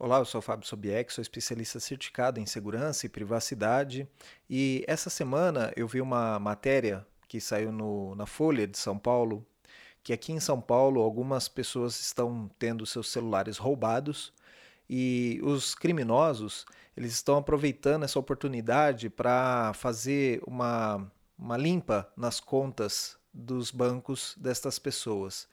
Olá, eu sou Fábio Sobieck, sou especialista certificado em segurança e privacidade. E essa semana eu vi uma matéria que saiu no, na Folha de São Paulo, que aqui em São Paulo algumas pessoas estão tendo seus celulares roubados e os criminosos eles estão aproveitando essa oportunidade para fazer uma, uma limpa nas contas dos bancos destas pessoas.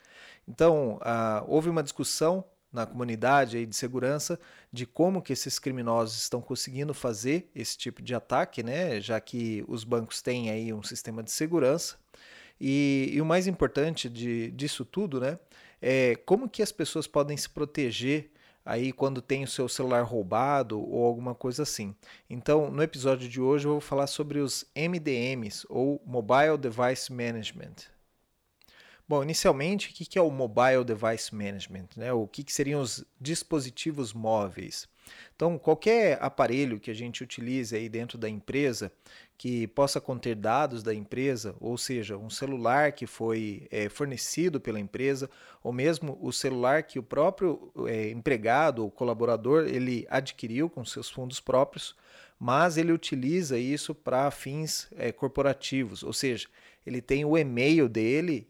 Então, ah, houve uma discussão na comunidade aí de segurança de como que esses criminosos estão conseguindo fazer esse tipo de ataque, né? Já que os bancos têm aí um sistema de segurança. E, e o mais importante de, disso tudo, né? É como que as pessoas podem se proteger aí quando tem o seu celular roubado ou alguma coisa assim. Então, no episódio de hoje eu vou falar sobre os MDMs ou Mobile Device Management. Bom, inicialmente, o que é o Mobile Device Management? Né? O que seriam os dispositivos móveis? Então, qualquer aparelho que a gente utilize aí dentro da empresa que possa conter dados da empresa, ou seja, um celular que foi é, fornecido pela empresa, ou mesmo o celular que o próprio é, empregado ou colaborador ele adquiriu com seus fundos próprios, mas ele utiliza isso para fins é, corporativos, ou seja, ele tem o e-mail dele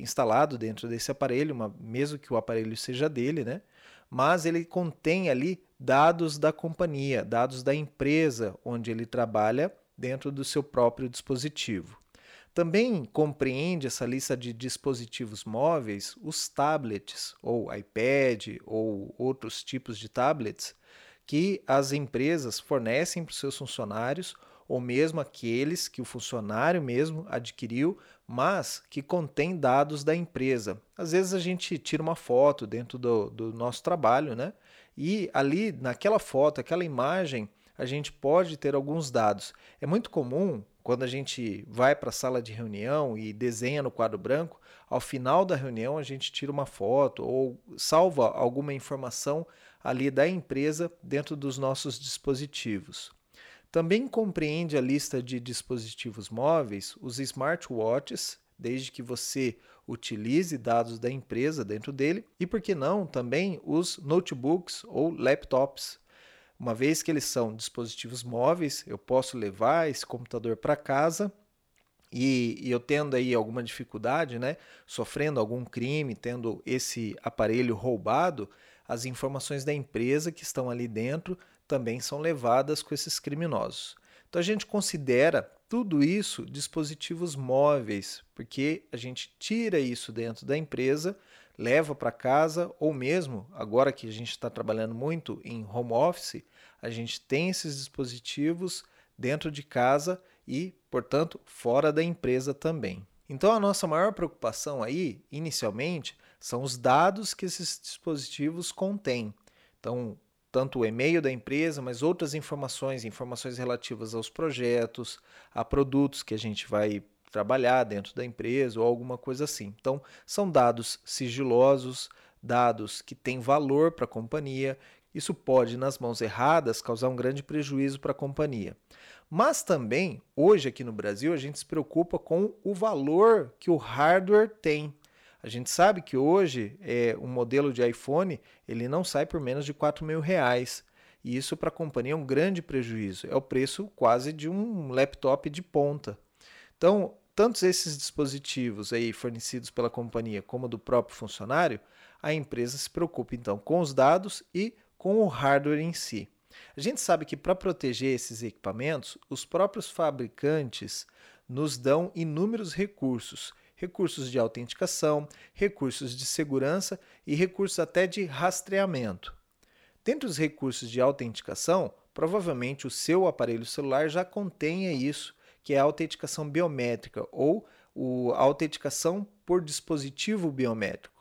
instalado dentro desse aparelho, uma, mesmo que o aparelho seja dele, né? Mas ele contém ali dados da companhia, dados da empresa onde ele trabalha dentro do seu próprio dispositivo. Também compreende essa lista de dispositivos móveis os tablets, ou iPad, ou outros tipos de tablets, que as empresas fornecem para os seus funcionários ou mesmo aqueles que o funcionário mesmo adquiriu, mas que contém dados da empresa. Às vezes a gente tira uma foto dentro do, do nosso trabalho, né? E ali naquela foto, aquela imagem, a gente pode ter alguns dados. É muito comum quando a gente vai para a sala de reunião e desenha no quadro branco, ao final da reunião a gente tira uma foto ou salva alguma informação ali da empresa dentro dos nossos dispositivos. Também compreende a lista de dispositivos móveis os smartwatches, desde que você utilize dados da empresa dentro dele, e por que não também os notebooks ou laptops. Uma vez que eles são dispositivos móveis, eu posso levar esse computador para casa e, e, eu tendo aí alguma dificuldade, né, sofrendo algum crime, tendo esse aparelho roubado, as informações da empresa que estão ali dentro também são levadas com esses criminosos. Então a gente considera tudo isso dispositivos móveis, porque a gente tira isso dentro da empresa, leva para casa, ou mesmo agora que a gente está trabalhando muito em home office, a gente tem esses dispositivos dentro de casa e, portanto, fora da empresa também. Então a nossa maior preocupação aí, inicialmente, são os dados que esses dispositivos contêm. Então, tanto o e-mail da empresa, mas outras informações, informações relativas aos projetos, a produtos que a gente vai trabalhar dentro da empresa ou alguma coisa assim. Então, são dados sigilosos, dados que têm valor para a companhia. Isso pode, nas mãos erradas, causar um grande prejuízo para a companhia. Mas também, hoje aqui no Brasil, a gente se preocupa com o valor que o hardware tem. A gente sabe que hoje é, um modelo de iPhone ele não sai por menos de 4 mil reais. E isso para a companhia é um grande prejuízo. É o preço quase de um laptop de ponta. Então, tantos esses dispositivos aí fornecidos pela companhia como do próprio funcionário, a empresa se preocupa então com os dados e com o hardware em si. A gente sabe que para proteger esses equipamentos, os próprios fabricantes nos dão inúmeros recursos recursos de autenticação, recursos de segurança e recursos até de rastreamento. Dentre os recursos de autenticação, provavelmente o seu aparelho celular já contenha isso, que é a autenticação biométrica ou a autenticação por dispositivo biométrico.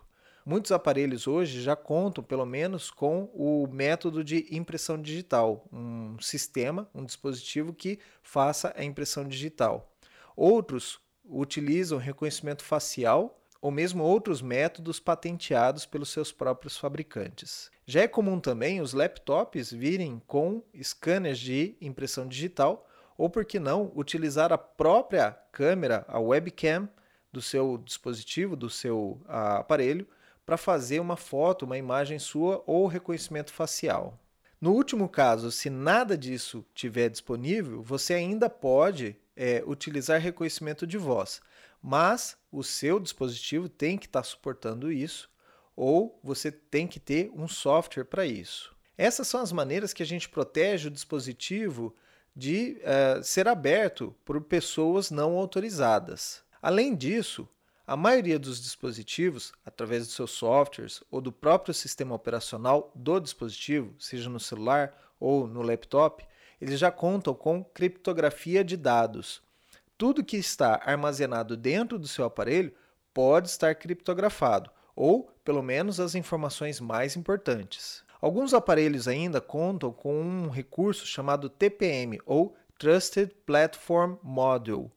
Muitos aparelhos hoje já contam, pelo menos, com o método de impressão digital, um sistema, um dispositivo que faça a impressão digital. Outros utilizam reconhecimento facial ou mesmo outros métodos patenteados pelos seus próprios fabricantes. Já é comum também os laptops virem com scanners de impressão digital ou, por que não, utilizar a própria câmera, a webcam do seu dispositivo, do seu uh, aparelho, para fazer uma foto, uma imagem sua ou reconhecimento facial. No último caso, se nada disso tiver disponível, você ainda pode é, utilizar reconhecimento de voz, mas o seu dispositivo tem que estar tá suportando isso ou você tem que ter um software para isso. Essas são as maneiras que a gente protege o dispositivo de uh, ser aberto por pessoas não autorizadas. Além disso, a maioria dos dispositivos, através dos seus softwares ou do próprio sistema operacional do dispositivo, seja no celular ou no laptop, eles já contam com criptografia de dados. Tudo que está armazenado dentro do seu aparelho pode estar criptografado, ou pelo menos as informações mais importantes. Alguns aparelhos ainda contam com um recurso chamado TPM ou Trusted Platform Module,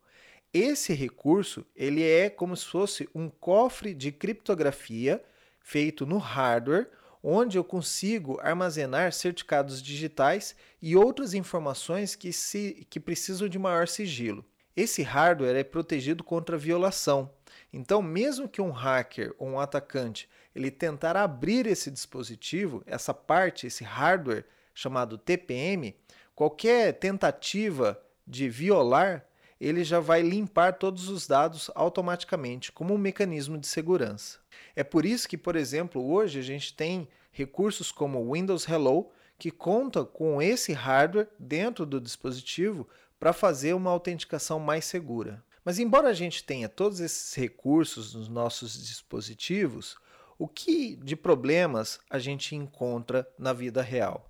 esse recurso ele é como se fosse um cofre de criptografia feito no hardware, onde eu consigo armazenar certificados digitais e outras informações que, se, que precisam de maior sigilo. Esse hardware é protegido contra violação. Então, mesmo que um hacker ou um atacante ele tentar abrir esse dispositivo, essa parte, esse hardware chamado TPM, qualquer tentativa de violar ele já vai limpar todos os dados automaticamente, como um mecanismo de segurança. É por isso que, por exemplo, hoje a gente tem recursos como o Windows Hello, que conta com esse hardware dentro do dispositivo para fazer uma autenticação mais segura. Mas embora a gente tenha todos esses recursos nos nossos dispositivos, o que de problemas a gente encontra na vida real?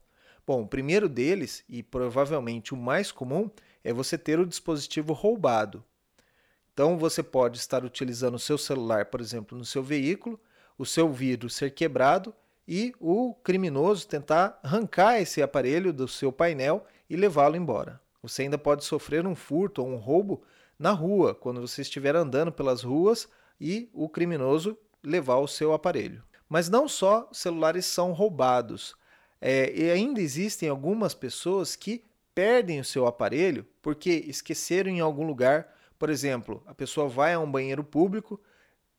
Bom, o primeiro deles, e provavelmente o mais comum, é você ter o dispositivo roubado. Então você pode estar utilizando o seu celular, por exemplo, no seu veículo, o seu vidro ser quebrado e o criminoso tentar arrancar esse aparelho do seu painel e levá-lo embora. Você ainda pode sofrer um furto ou um roubo na rua, quando você estiver andando pelas ruas e o criminoso levar o seu aparelho. Mas não só celulares são roubados, é, e ainda existem algumas pessoas que perdem o seu aparelho porque esqueceram em algum lugar. Por exemplo, a pessoa vai a um banheiro público,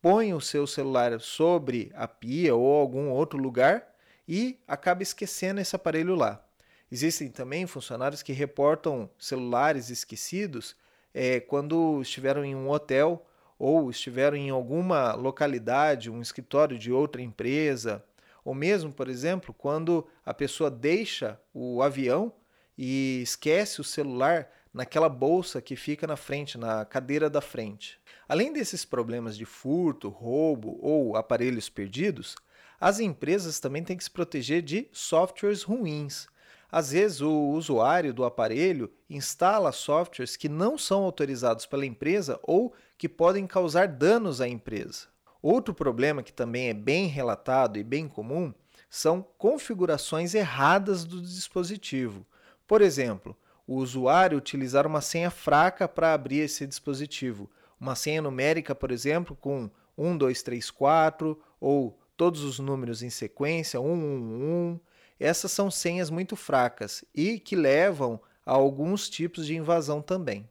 põe o seu celular sobre a pia ou algum outro lugar e acaba esquecendo esse aparelho lá. Existem também funcionários que reportam celulares esquecidos é, quando estiveram em um hotel ou estiveram em alguma localidade, um escritório de outra empresa, ou mesmo, por exemplo, quando a pessoa deixa o avião e esquece o celular naquela bolsa que fica na frente, na cadeira da frente. Além desses problemas de furto, roubo ou aparelhos perdidos, as empresas também têm que se proteger de softwares ruins. Às vezes, o usuário do aparelho instala softwares que não são autorizados pela empresa ou que podem causar danos à empresa. Outro problema que também é bem relatado e bem comum são configurações erradas do dispositivo. Por exemplo, o usuário utilizar uma senha fraca para abrir esse dispositivo. Uma senha numérica, por exemplo, com 1, 2, 3, 4 ou todos os números em sequência, 1, 1, 1. Essas são senhas muito fracas e que levam a alguns tipos de invasão também.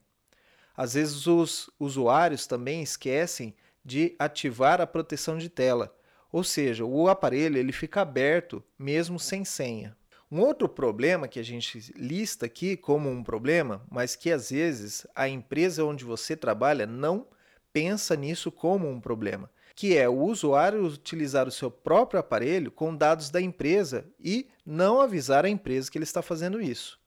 Às vezes os usuários também esquecem de ativar a proteção de tela, ou seja, o aparelho ele fica aberto mesmo sem senha. Um outro problema que a gente lista aqui como um problema, mas que às vezes a empresa onde você trabalha não pensa nisso como um problema, que é o usuário utilizar o seu próprio aparelho com dados da empresa e não avisar a empresa que ele está fazendo isso.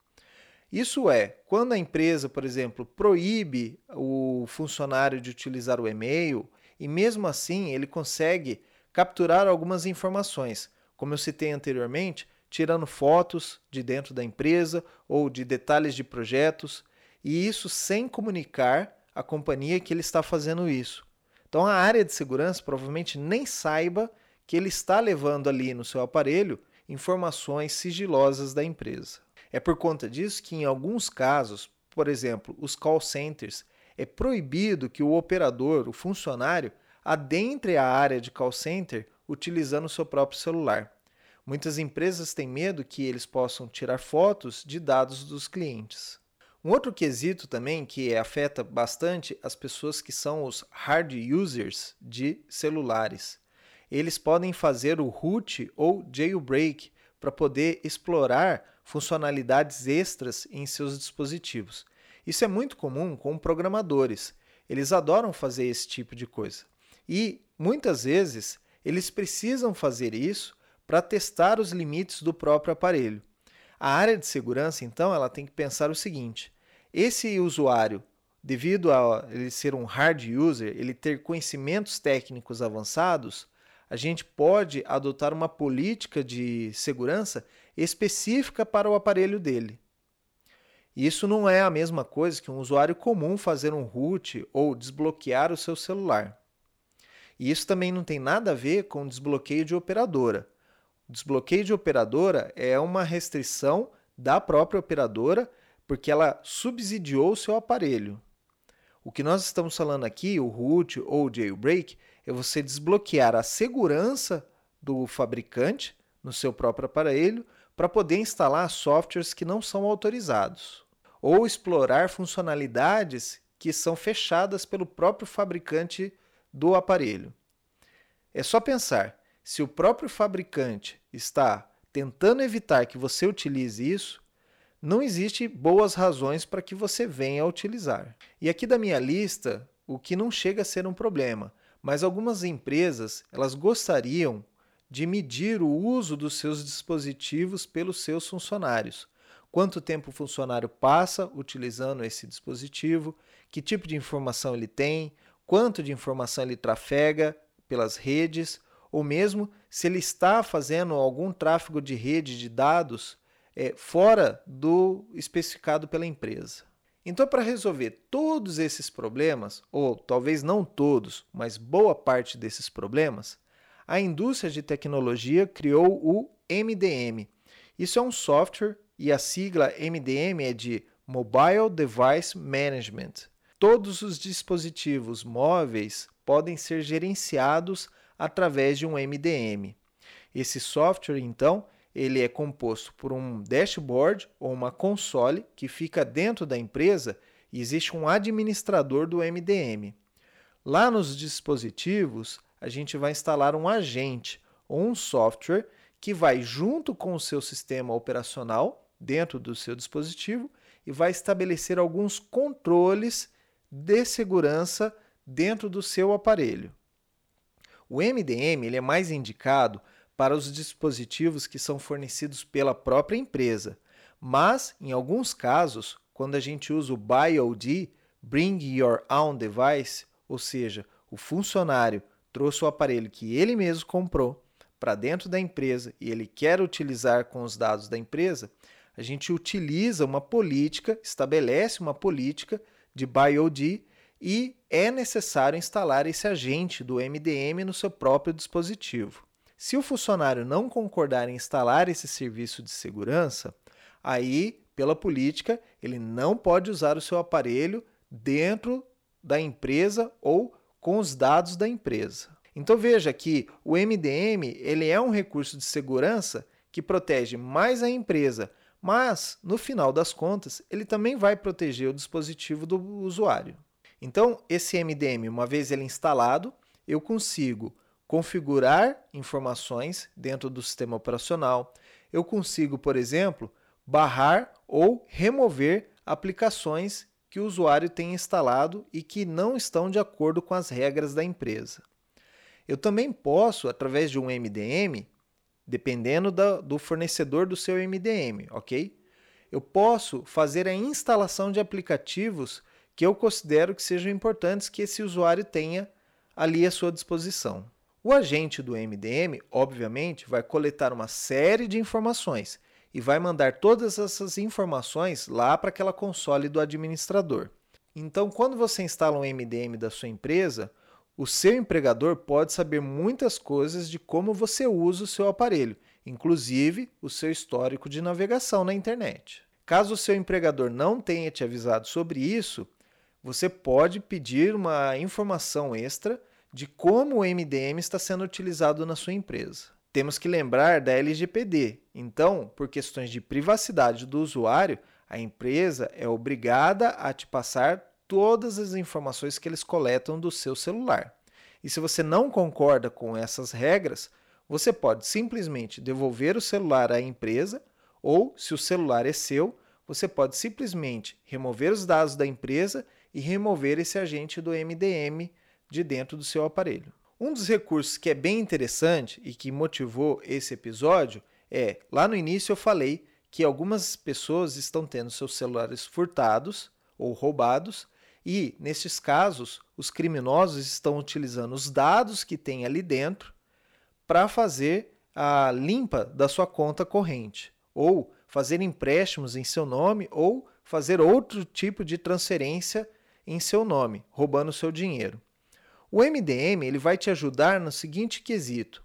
Isso é, quando a empresa, por exemplo, proíbe o funcionário de utilizar o e-mail e mesmo assim ele consegue capturar algumas informações. Como eu citei anteriormente, tirando fotos de dentro da empresa ou de detalhes de projetos, e isso sem comunicar à companhia que ele está fazendo isso. Então a área de segurança provavelmente nem saiba que ele está levando ali no seu aparelho informações sigilosas da empresa. É por conta disso que em alguns casos, por exemplo, os call centers, é proibido que o operador, o funcionário, adentre a área de call center utilizando o seu próprio celular. Muitas empresas têm medo que eles possam tirar fotos de dados dos clientes. Um outro quesito também que afeta bastante as pessoas que são os hard users de celulares. Eles podem fazer o root ou jailbreak para poder explorar funcionalidades extras em seus dispositivos. Isso é muito comum com programadores. Eles adoram fazer esse tipo de coisa. E muitas vezes eles precisam fazer isso para testar os limites do próprio aparelho. A área de segurança, então, ela tem que pensar o seguinte: esse usuário, devido a ele ser um hard user, ele ter conhecimentos técnicos avançados, a gente pode adotar uma política de segurança específica para o aparelho dele. Isso não é a mesma coisa que um usuário comum fazer um root ou desbloquear o seu celular. E isso também não tem nada a ver com desbloqueio de operadora. O desbloqueio de operadora é uma restrição da própria operadora porque ela subsidiou o seu aparelho. O que nós estamos falando aqui, o root ou jailbreak, é você desbloquear a segurança do fabricante no seu próprio aparelho para poder instalar softwares que não são autorizados ou explorar funcionalidades que são fechadas pelo próprio fabricante do aparelho. É só pensar, se o próprio fabricante está tentando evitar que você utilize isso, não existe boas razões para que você venha a utilizar. E aqui da minha lista, o que não chega a ser um problema, mas algumas empresas, elas gostariam de medir o uso dos seus dispositivos pelos seus funcionários. Quanto tempo o funcionário passa utilizando esse dispositivo, que tipo de informação ele tem, quanto de informação ele trafega pelas redes, ou mesmo se ele está fazendo algum tráfego de rede de dados é, fora do especificado pela empresa. Então, para resolver todos esses problemas, ou talvez não todos, mas boa parte desses problemas, a indústria de tecnologia criou o MDM. Isso é um software e a sigla MDM é de Mobile Device Management. Todos os dispositivos móveis podem ser gerenciados através de um MDM. Esse software, então, ele é composto por um dashboard ou uma console que fica dentro da empresa e existe um administrador do MDM. Lá nos dispositivos, a gente vai instalar um agente ou um software que vai junto com o seu sistema operacional dentro do seu dispositivo e vai estabelecer alguns controles de segurança dentro do seu aparelho. O MDM ele é mais indicado para os dispositivos que são fornecidos pela própria empresa, mas em alguns casos, quando a gente usa o BYOD, Bring Your Own Device, ou seja, o funcionário trouxe o aparelho que ele mesmo comprou para dentro da empresa e ele quer utilizar com os dados da empresa, a gente utiliza uma política, estabelece uma política de BYOD e é necessário instalar esse agente do MDM no seu próprio dispositivo. Se o funcionário não concordar em instalar esse serviço de segurança, aí, pela política, ele não pode usar o seu aparelho dentro da empresa ou com os dados da empresa. Então veja que o MDM ele é um recurso de segurança que protege mais a empresa, mas no final das contas ele também vai proteger o dispositivo do usuário. Então esse MDM, uma vez ele instalado, eu consigo configurar informações dentro do sistema operacional. Eu consigo, por exemplo, barrar ou remover aplicações que o usuário tem instalado e que não estão de acordo com as regras da empresa. Eu também posso, através de um MDM, dependendo do fornecedor do seu MDM, ok? Eu posso fazer a instalação de aplicativos que eu considero que sejam importantes que esse usuário tenha ali à sua disposição. O agente do MDM, obviamente, vai coletar uma série de informações e vai mandar todas essas informações lá para aquela console do administrador. Então, quando você instala um MDM da sua empresa, o seu empregador pode saber muitas coisas de como você usa o seu aparelho, inclusive o seu histórico de navegação na internet. Caso o seu empregador não tenha te avisado sobre isso, você pode pedir uma informação extra de como o MDM está sendo utilizado na sua empresa. Temos que lembrar da LGPD. Então, por questões de privacidade do usuário, a empresa é obrigada a te passar todas as informações que eles coletam do seu celular. E se você não concorda com essas regras, você pode simplesmente devolver o celular à empresa, ou, se o celular é seu, você pode simplesmente remover os dados da empresa e remover esse agente do MDM de dentro do seu aparelho. Um dos recursos que é bem interessante e que motivou esse episódio é, lá no início eu falei que algumas pessoas estão tendo seus celulares furtados ou roubados e, nesses casos, os criminosos estão utilizando os dados que tem ali dentro para fazer a limpa da sua conta corrente, ou fazer empréstimos em seu nome, ou fazer outro tipo de transferência em seu nome, roubando seu dinheiro. O MDM ele vai te ajudar no seguinte quesito: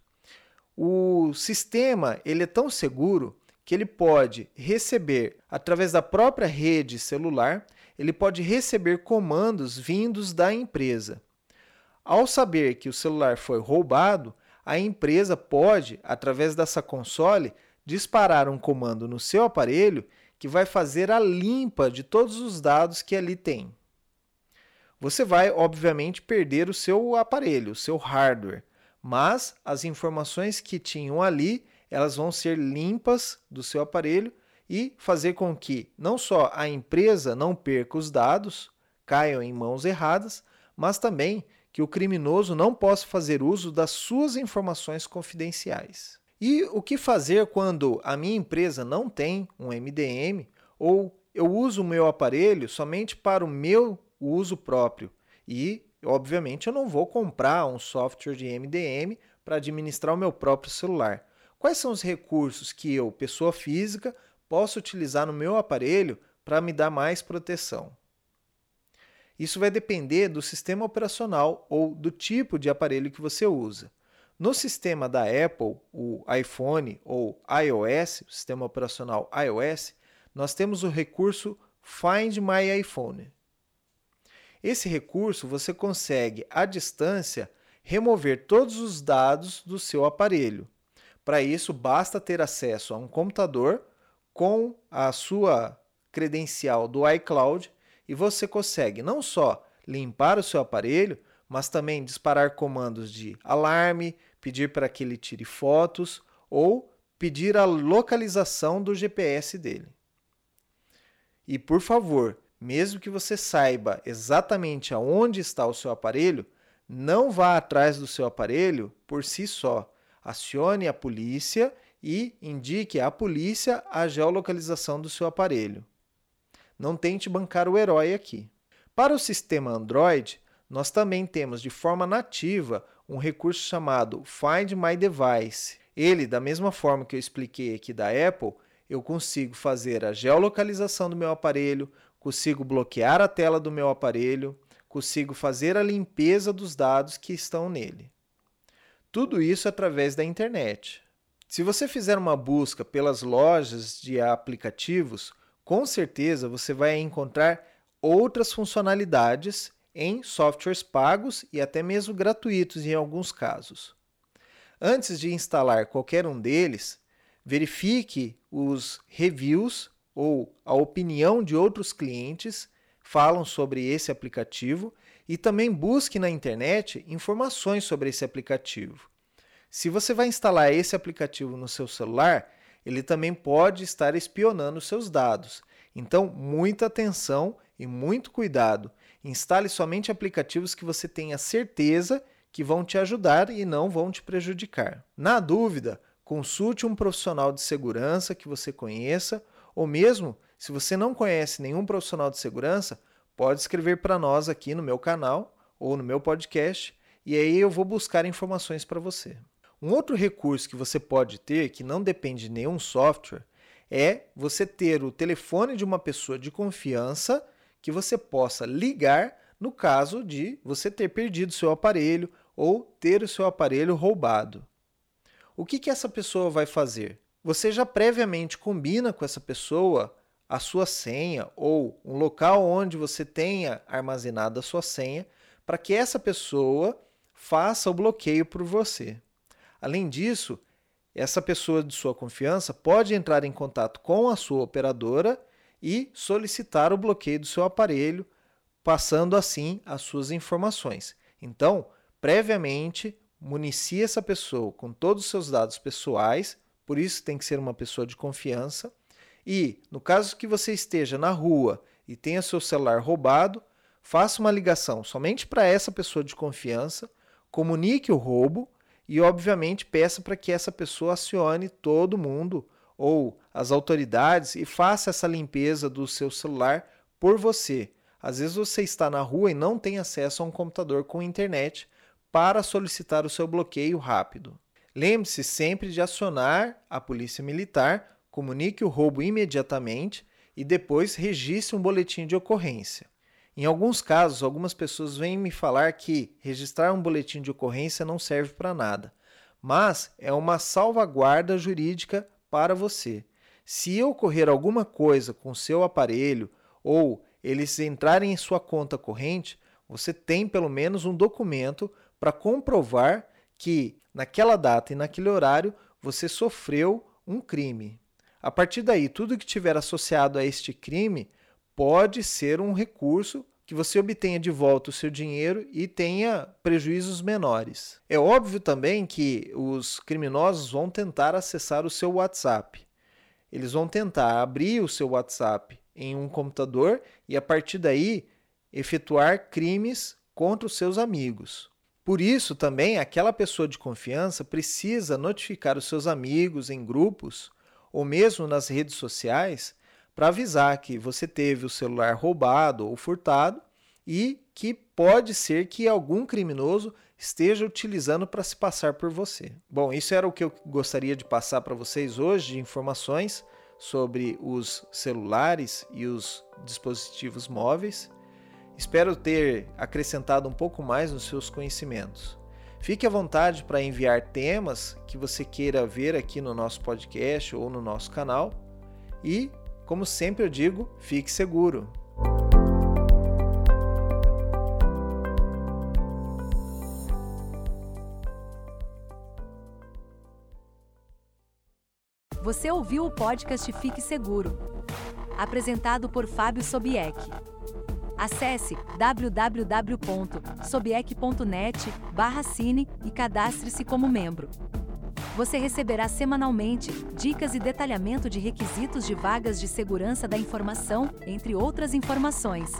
o sistema ele é tão seguro que ele pode receber através da própria rede celular, ele pode receber comandos vindos da empresa. Ao saber que o celular foi roubado, a empresa pode, através dessa console, disparar um comando no seu aparelho que vai fazer a limpa de todos os dados que ali tem você vai, obviamente, perder o seu aparelho, o seu hardware, mas as informações que tinham ali, elas vão ser limpas do seu aparelho e fazer com que não só a empresa não perca os dados, caiam em mãos erradas, mas também que o criminoso não possa fazer uso das suas informações confidenciais. E o que fazer quando a minha empresa não tem um MDM ou eu uso o meu aparelho somente para o meu o uso próprio. E, obviamente, eu não vou comprar um software de MDM para administrar o meu próprio celular. Quais são os recursos que eu, pessoa física, posso utilizar no meu aparelho para me dar mais proteção? Isso vai depender do sistema operacional ou do tipo de aparelho que você usa. No sistema da Apple, o iPhone ou iOS, o sistema operacional iOS, nós temos o recurso Find My iPhone. Esse recurso você consegue, à distância, remover todos os dados do seu aparelho. Para isso, basta ter acesso a um computador com a sua credencial do iCloud e você consegue não só limpar o seu aparelho, mas também disparar comandos de alarme, pedir para que ele tire fotos ou pedir a localização do GPS dele. E por favor, mesmo que você saiba exatamente aonde está o seu aparelho, não vá atrás do seu aparelho por si só. Acione a polícia e indique à polícia a geolocalização do seu aparelho. Não tente bancar o herói aqui. Para o sistema Android, nós também temos de forma nativa um recurso chamado Find My Device. Ele, da mesma forma que eu expliquei aqui da Apple, eu consigo fazer a geolocalização do meu aparelho, consigo bloquear a tela do meu aparelho, consigo fazer a limpeza dos dados que estão nele. Tudo isso através da internet. Se você fizer uma busca pelas lojas de aplicativos, com certeza você vai encontrar outras funcionalidades em softwares pagos e até mesmo gratuitos em alguns casos. Antes de instalar qualquer um deles, verifique os reviews ou a opinião de outros clientes falam sobre esse aplicativo e também busque na internet informações sobre esse aplicativo. Se você vai instalar esse aplicativo no seu celular, ele também pode estar espionando seus dados. Então, muita atenção e muito cuidado. Instale somente aplicativos que você tenha certeza que vão te ajudar e não vão te prejudicar. Na dúvida, consulte um profissional de segurança que você conheça ou mesmo, se você não conhece nenhum profissional de segurança, pode escrever para nós aqui no meu canal ou no meu podcast e aí eu vou buscar informações para você. Um outro recurso que você pode ter, que não depende de nenhum software, é você ter o telefone de uma pessoa de confiança que você possa ligar no caso de você ter perdido seu aparelho ou ter o seu aparelho roubado. O que, que essa pessoa vai fazer? Você já previamente combina com essa pessoa a sua senha ou um local onde você tenha armazenado a sua senha para que essa pessoa faça o bloqueio por você. Além disso, essa pessoa de sua confiança pode entrar em contato com a sua operadora e solicitar o bloqueio do seu aparelho, passando assim as suas informações. Então, previamente, municie essa pessoa com todos os seus dados pessoais, por isso tem que ser uma pessoa de confiança. E, no caso que você esteja na rua e tenha seu celular roubado, faça uma ligação somente para essa pessoa de confiança, comunique o roubo e, obviamente, peça para que essa pessoa acione todo mundo ou as autoridades e faça essa limpeza do seu celular por você. Às vezes você está na rua e não tem acesso a um computador com internet para solicitar o seu bloqueio rápido. Lembre-se sempre de acionar a polícia militar, comunique o roubo imediatamente e depois registre um boletim de ocorrência. Em alguns casos, algumas pessoas vêm me falar que registrar um boletim de ocorrência não serve para nada, mas é uma salvaguarda jurídica para você. Se ocorrer alguma coisa com seu aparelho ou eles entrarem em sua conta corrente, você tem pelo menos um documento para comprovar que naquela data e naquele horário você sofreu um crime. A partir daí, tudo que tiver associado a este crime pode ser um recurso que você obtenha de volta o seu dinheiro e tenha prejuízos menores. É óbvio também que os criminosos vão tentar acessar o seu WhatsApp. Eles vão tentar abrir o seu WhatsApp em um computador e a partir daí efetuar crimes contra os seus amigos. Por isso, também, aquela pessoa de confiança precisa notificar os seus amigos em grupos ou mesmo nas redes sociais para avisar que você teve o celular roubado ou furtado e que pode ser que algum criminoso esteja utilizando para se passar por você. Bom, isso era o que eu gostaria de passar para vocês hoje de informações sobre os celulares e os dispositivos móveis. Espero ter acrescentado um pouco mais nos seus conhecimentos. Fique à vontade para enviar temas que você queira ver aqui no nosso podcast ou no nosso canal. E, como sempre eu digo, fique seguro. Você ouviu o podcast Fique Seguro, apresentado por Fábio Sobieck. Acesse www.sobieck.net/cine e cadastre-se como membro. Você receberá semanalmente dicas e detalhamento de requisitos de vagas de segurança da informação, entre outras informações.